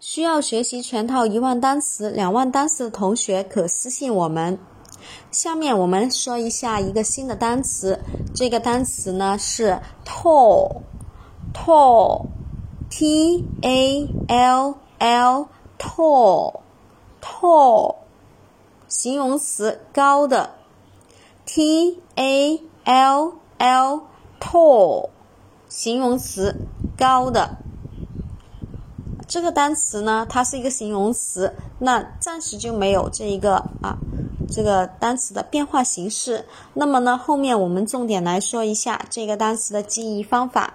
需要学习全套一万单词、两万单词的同学可私信我们。下面我们说一下一个新的单词，这个单词呢是 tall，tall，t a l l，tall，tall，形容词高的，t a l l，tall，形容词高的。这个单词呢，它是一个形容词，那暂时就没有这一个啊，这个单词的变化形式。那么呢，后面我们重点来说一下这个单词的记忆方法。